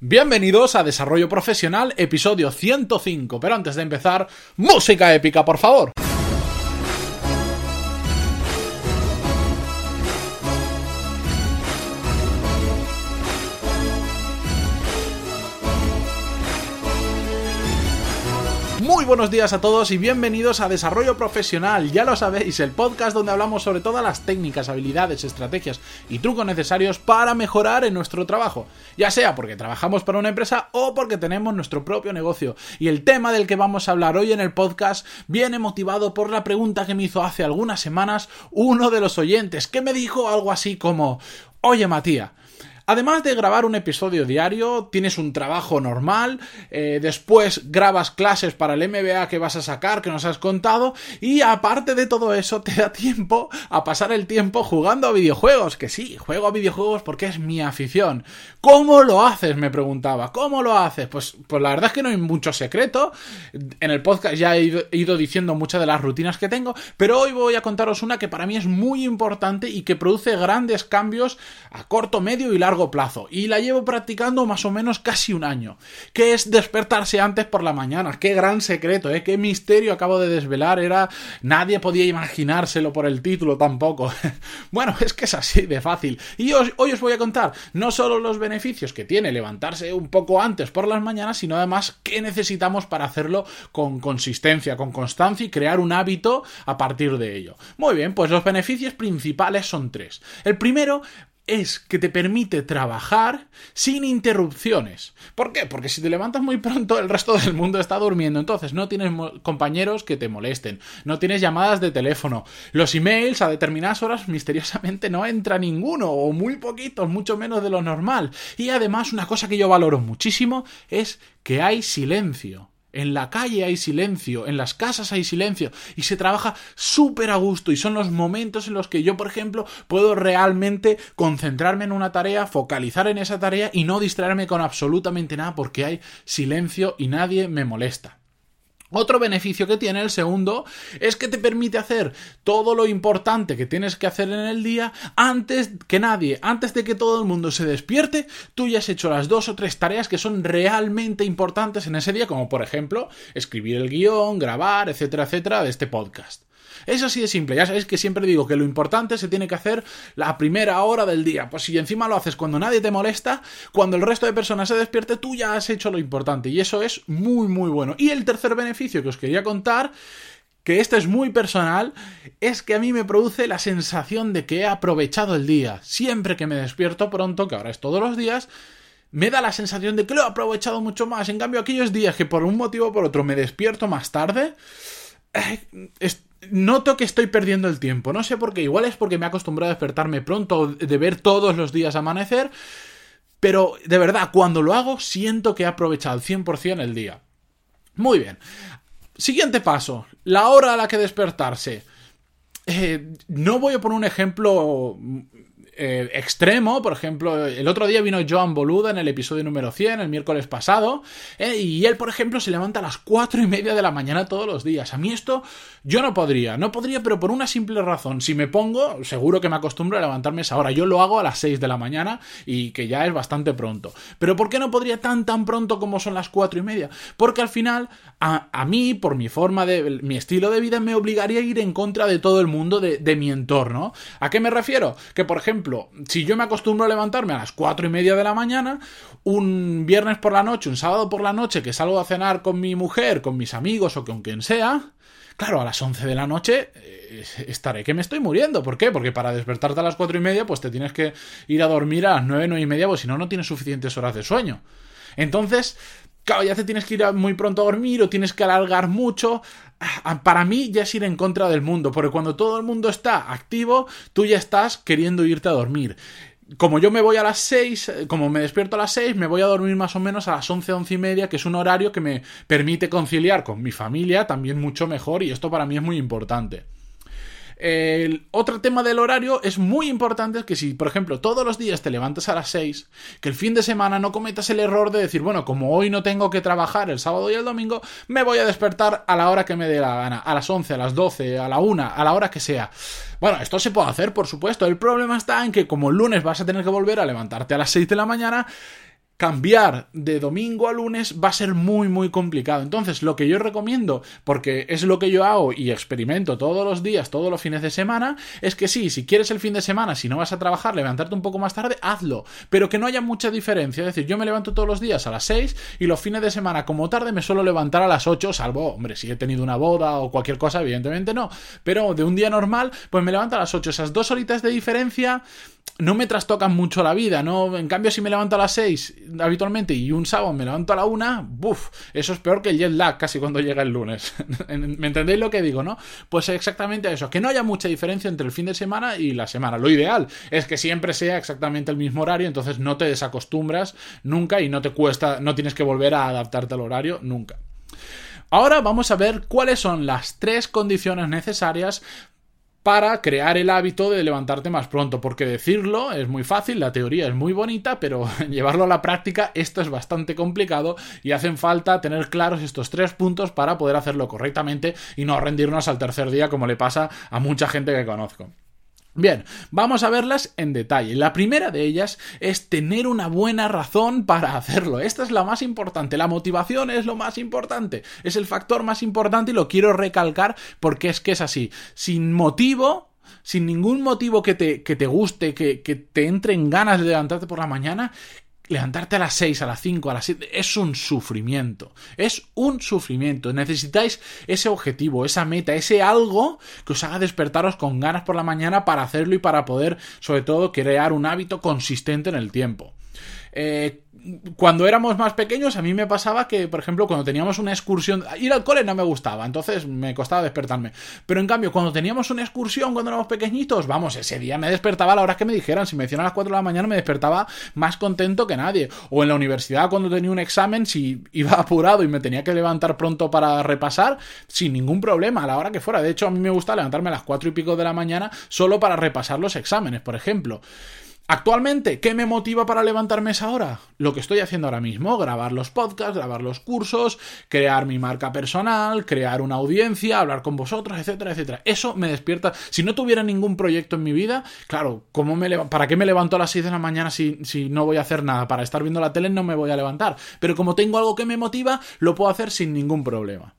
Bienvenidos a Desarrollo Profesional, episodio 105. Pero antes de empezar, música épica, por favor. Buenos días a todos y bienvenidos a Desarrollo Profesional. Ya lo sabéis, el podcast donde hablamos sobre todas las técnicas, habilidades, estrategias y trucos necesarios para mejorar en nuestro trabajo. Ya sea porque trabajamos para una empresa o porque tenemos nuestro propio negocio. Y el tema del que vamos a hablar hoy en el podcast viene motivado por la pregunta que me hizo hace algunas semanas uno de los oyentes, que me dijo algo así como, oye Matías, Además de grabar un episodio diario, tienes un trabajo normal, eh, después grabas clases para el MBA que vas a sacar, que nos has contado, y aparte de todo eso, te da tiempo a pasar el tiempo jugando a videojuegos, que sí, juego a videojuegos porque es mi afición. ¿Cómo lo haces? me preguntaba. ¿Cómo lo haces? Pues, pues la verdad es que no hay mucho secreto. En el podcast ya he ido, he ido diciendo muchas de las rutinas que tengo, pero hoy voy a contaros una que para mí es muy importante y que produce grandes cambios a corto, medio y largo plazo y la llevo practicando más o menos casi un año, que es despertarse antes por la mañana. Qué gran secreto, ¿eh? qué misterio acabo de desvelar, era nadie podía imaginárselo por el título tampoco. bueno, es que es así de fácil. Y hoy, os voy a contar no solo los beneficios que tiene levantarse un poco antes por las mañanas, sino además qué necesitamos para hacerlo con consistencia, con constancia y crear un hábito a partir de ello. Muy bien, pues los beneficios principales son tres. El primero es que te permite trabajar sin interrupciones. ¿Por qué? Porque si te levantas muy pronto, el resto del mundo está durmiendo. Entonces no tienes compañeros que te molesten, no tienes llamadas de teléfono. Los emails a determinadas horas misteriosamente no entra ninguno, o muy poquitos, mucho menos de lo normal. Y además, una cosa que yo valoro muchísimo es que hay silencio. En la calle hay silencio, en las casas hay silencio y se trabaja súper a gusto y son los momentos en los que yo, por ejemplo, puedo realmente concentrarme en una tarea, focalizar en esa tarea y no distraerme con absolutamente nada porque hay silencio y nadie me molesta. Otro beneficio que tiene el segundo es que te permite hacer todo lo importante que tienes que hacer en el día antes que nadie, antes de que todo el mundo se despierte, tú ya has hecho las dos o tres tareas que son realmente importantes en ese día, como por ejemplo escribir el guion, grabar, etcétera, etcétera, de este podcast. Es así de simple. Ya sabéis que siempre digo que lo importante se tiene que hacer la primera hora del día. Pues si encima lo haces cuando nadie te molesta, cuando el resto de personas se despierte, tú ya has hecho lo importante. Y eso es muy, muy bueno. Y el tercer beneficio que os quería contar que este es muy personal, es que a mí me produce la sensación de que he aprovechado el día. Siempre que me despierto pronto, que ahora es todos los días, me da la sensación de que lo he aprovechado mucho más. En cambio, aquellos días que por un motivo o por otro me despierto más tarde, eh, noto que estoy perdiendo el tiempo. No sé por qué. Igual es porque me he acostumbrado a despertarme pronto, de ver todos los días amanecer. Pero de verdad, cuando lo hago, siento que he aprovechado al 100% el día. Muy bien. Siguiente paso. La hora a la que despertarse. Eh, no voy a poner un ejemplo eh, extremo. Por ejemplo, el otro día vino Joan Boluda en el episodio número 100, el miércoles pasado, eh, y él, por ejemplo, se levanta a las 4 y media de la mañana todos los días. A mí esto yo no podría, no podría, pero por una simple razón. Si me pongo, seguro que me acostumbro a levantarme esa hora. Yo lo hago a las 6 de la mañana y que ya es bastante pronto. Pero ¿por qué no podría tan tan pronto como son las 4 y media? Porque al final, a, a mí, por mi forma de, mi estilo de vida, me obligaría a ir en contra de todo el mundo de, de mi entorno. ¿A qué me refiero? Que, por ejemplo, si yo me acostumbro a levantarme a las cuatro y media de la mañana, un viernes por la noche, un sábado por la noche, que salgo a cenar con mi mujer, con mis amigos o con quien sea, Claro, a las 11 de la noche eh, estaré que me estoy muriendo. ¿Por qué? Porque para despertarte a las cuatro y media, pues te tienes que ir a dormir a las 9, 9 y media, pues si no, no tienes suficientes horas de sueño. Entonces, claro, ya te tienes que ir muy pronto a dormir o tienes que alargar mucho. Ah, para mí ya es ir en contra del mundo, porque cuando todo el mundo está activo, tú ya estás queriendo irte a dormir. Como yo me voy a las 6, eh, como me despierto a las 6, me voy a dormir más o menos a las 11, 11 y media, que es un horario que me permite conciliar con mi familia también mucho mejor y esto para mí es muy importante. El otro tema del horario es muy importante, que si, por ejemplo, todos los días te levantas a las 6, que el fin de semana no cometas el error de decir, bueno, como hoy no tengo que trabajar el sábado y el domingo, me voy a despertar a la hora que me dé la gana, a las 11, a las 12, a la 1, a la hora que sea. Bueno, esto se puede hacer, por supuesto. El problema está en que como el lunes vas a tener que volver a levantarte a las 6 de la mañana, cambiar de domingo a lunes va a ser muy muy complicado. Entonces, lo que yo recomiendo, porque es lo que yo hago y experimento todos los días, todos los fines de semana, es que sí, si quieres el fin de semana, si no vas a trabajar, levantarte un poco más tarde, hazlo, pero que no haya mucha diferencia. Es decir, yo me levanto todos los días a las 6 y los fines de semana como tarde me suelo levantar a las 8, salvo, hombre, si he tenido una boda o cualquier cosa, evidentemente no, pero de un día normal, pues me levanto a las 8, esas dos horitas de diferencia no me trastocan mucho la vida, ¿no? En cambio, si me levanto a las 6 habitualmente y un sábado me levanto a la 1, buf, eso es peor que el jet lag casi cuando llega el lunes. ¿Me entendéis lo que digo, no? Pues exactamente eso, que no haya mucha diferencia entre el fin de semana y la semana. Lo ideal es que siempre sea exactamente el mismo horario, entonces no te desacostumbras nunca y no te cuesta, no tienes que volver a adaptarte al horario nunca. Ahora vamos a ver cuáles son las tres condiciones necesarias para crear el hábito de levantarte más pronto, porque decirlo es muy fácil, la teoría es muy bonita, pero llevarlo a la práctica esto es bastante complicado y hacen falta tener claros estos tres puntos para poder hacerlo correctamente y no rendirnos al tercer día como le pasa a mucha gente que conozco. Bien, vamos a verlas en detalle. La primera de ellas es tener una buena razón para hacerlo. Esta es la más importante. La motivación es lo más importante. Es el factor más importante y lo quiero recalcar porque es que es así. Sin motivo, sin ningún motivo que te, que te guste, que, que te entre en ganas de levantarte por la mañana, levantarte a las 6, a las 5, a las 7, es un sufrimiento. Es un sufrimiento. Necesitáis ese objetivo, esa meta, ese algo que os haga despertaros con ganas por la mañana para hacerlo y para poder, sobre todo, crear un hábito consistente en el tiempo. Eh, cuando éramos más pequeños, a mí me pasaba que, por ejemplo, cuando teníamos una excursión, ir al cole no me gustaba, entonces me costaba despertarme. Pero en cambio, cuando teníamos una excursión cuando éramos pequeñitos, vamos, ese día me despertaba a la hora que me dijeran. Si me decían a las 4 de la mañana, me despertaba más contento que nadie. O en la universidad, cuando tenía un examen, si iba apurado y me tenía que levantar pronto para repasar, sin ningún problema, a la hora que fuera. De hecho, a mí me gusta levantarme a las 4 y pico de la mañana solo para repasar los exámenes, por ejemplo. Actualmente, ¿qué me motiva para levantarme esa hora? Lo que estoy haciendo ahora mismo, grabar los podcasts, grabar los cursos, crear mi marca personal, crear una audiencia, hablar con vosotros, etcétera, etcétera. Eso me despierta. Si no tuviera ningún proyecto en mi vida, claro, ¿cómo me ¿para qué me levanto a las 6 de la mañana si, si no voy a hacer nada? Para estar viendo la tele no me voy a levantar. Pero como tengo algo que me motiva, lo puedo hacer sin ningún problema.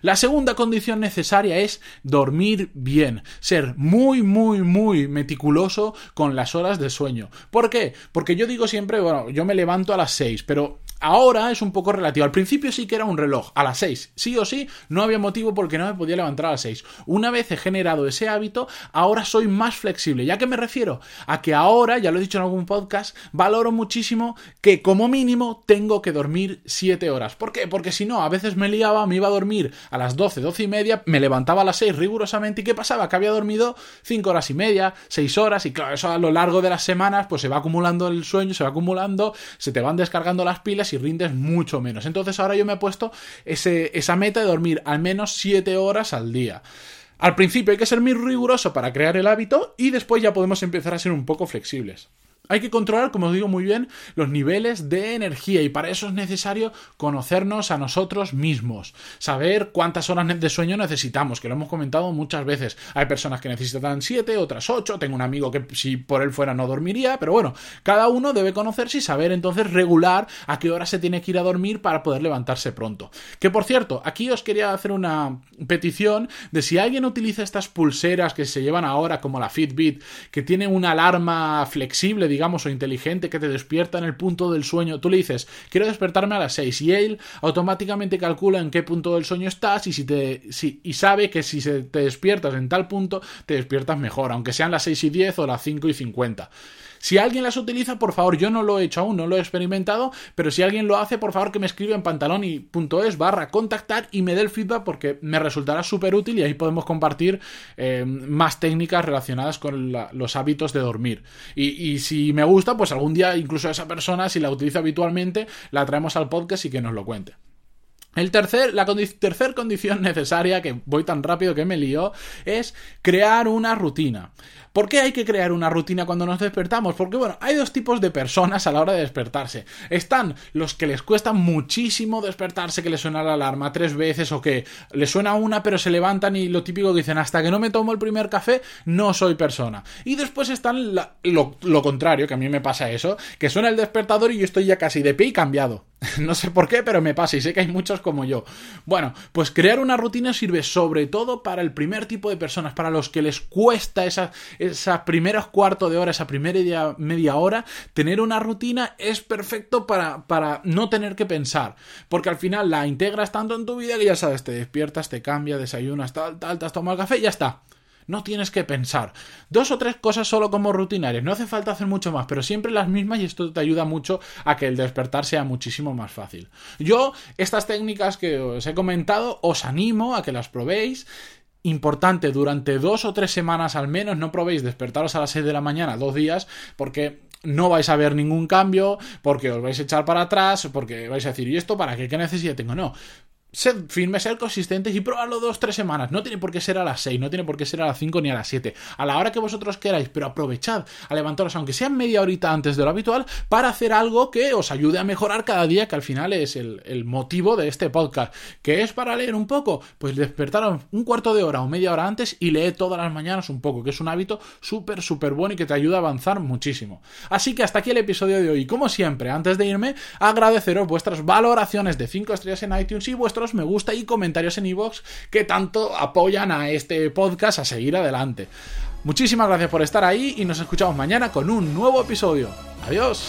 La segunda condición necesaria es dormir bien, ser muy, muy, muy meticuloso con las horas de sueño. ¿Por qué? Porque yo digo siempre, bueno, yo me levanto a las 6, pero Ahora es un poco relativo. Al principio sí que era un reloj, a las 6. Sí o sí, no había motivo porque no me podía levantar a las 6. Una vez he generado ese hábito, ahora soy más flexible. ¿Ya que me refiero? A que ahora, ya lo he dicho en algún podcast, valoro muchísimo que como mínimo tengo que dormir 7 horas. ¿Por qué? Porque si no, a veces me liaba, me iba a dormir a las 12, 12 y media, me levantaba a las 6 rigurosamente. ¿Y qué pasaba? Que había dormido 5 horas y media, 6 horas. Y claro, eso a lo largo de las semanas, pues se va acumulando el sueño, se va acumulando, se te van descargando las pilas y rindes mucho menos. Entonces ahora yo me he puesto ese, esa meta de dormir al menos 7 horas al día. Al principio hay que ser muy riguroso para crear el hábito y después ya podemos empezar a ser un poco flexibles. Hay que controlar, como digo muy bien, los niveles de energía y para eso es necesario conocernos a nosotros mismos, saber cuántas horas de sueño necesitamos, que lo hemos comentado muchas veces. Hay personas que necesitan 7, otras 8, tengo un amigo que si por él fuera no dormiría, pero bueno, cada uno debe conocerse y saber entonces regular a qué hora se tiene que ir a dormir para poder levantarse pronto. Que por cierto, aquí os quería hacer una petición de si alguien utiliza estas pulseras que se llevan ahora como la Fitbit, que tiene una alarma flexible, digamos, o inteligente que te despierta en el punto del sueño. Tú le dices, quiero despertarme a las 6 y él automáticamente calcula en qué punto del sueño estás y, si te, si, y sabe que si te despiertas en tal punto, te despiertas mejor, aunque sean las 6 y 10 o las 5 y 50. Si alguien las utiliza, por favor, yo no lo he hecho aún, no lo he experimentado, pero si alguien lo hace, por favor que me escriba en pantaloni.es barra contactar y me dé el feedback porque me resultará súper útil y ahí podemos compartir eh, más técnicas relacionadas con los hábitos de dormir. Y, si me gusta, pues algún día incluso esa persona, si la utiliza habitualmente, la traemos al podcast y que nos lo cuente. El tercer, la tercer condición necesaria, que voy tan rápido que me lío, es crear una rutina. ¿Por qué hay que crear una rutina cuando nos despertamos? Porque, bueno, hay dos tipos de personas a la hora de despertarse. Están los que les cuesta muchísimo despertarse, que les suena la alarma tres veces o que les suena una pero se levantan y lo típico que dicen, hasta que no me tomo el primer café, no soy persona. Y después están lo, lo contrario, que a mí me pasa eso, que suena el despertador y yo estoy ya casi de pie y cambiado. No sé por qué, pero me pasa y sé que hay muchos como yo. Bueno, pues crear una rutina sirve sobre todo para el primer tipo de personas, para los que les cuesta esa, esa primeros cuarto de hora, esa primera media hora, tener una rutina es perfecto para, para no tener que pensar. Porque al final la integras tanto en tu vida que ya sabes, te despiertas, te cambias, desayunas, tal, tal, te has tomado el café y ya está. No tienes que pensar. Dos o tres cosas solo como rutinarias. No hace falta hacer mucho más, pero siempre las mismas y esto te ayuda mucho a que el despertar sea muchísimo más fácil. Yo, estas técnicas que os he comentado, os animo a que las probéis importante durante dos o tres semanas al menos no probéis despertaros a las 6 de la mañana dos días porque no vais a ver ningún cambio porque os vais a echar para atrás porque vais a decir ¿y esto para qué? ¿qué necesidad tengo? no ser firmes, ser consistentes y probarlo dos, tres semanas. No tiene por qué ser a las seis, no tiene por qué ser a las cinco ni a las siete. A la hora que vosotros queráis, pero aprovechad a levantaros, aunque sea media horita antes de lo habitual, para hacer algo que os ayude a mejorar cada día, que al final es el, el motivo de este podcast. ¿Que es para leer un poco? Pues despertaros un cuarto de hora o media hora antes y leed todas las mañanas un poco, que es un hábito súper, súper bueno y que te ayuda a avanzar muchísimo. Así que hasta aquí el episodio de hoy. Como siempre, antes de irme, agradeceros vuestras valoraciones de 5 estrellas en iTunes y me gusta y comentarios en iVoox que tanto apoyan a este podcast a seguir adelante. Muchísimas gracias por estar ahí y nos escuchamos mañana con un nuevo episodio. Adiós.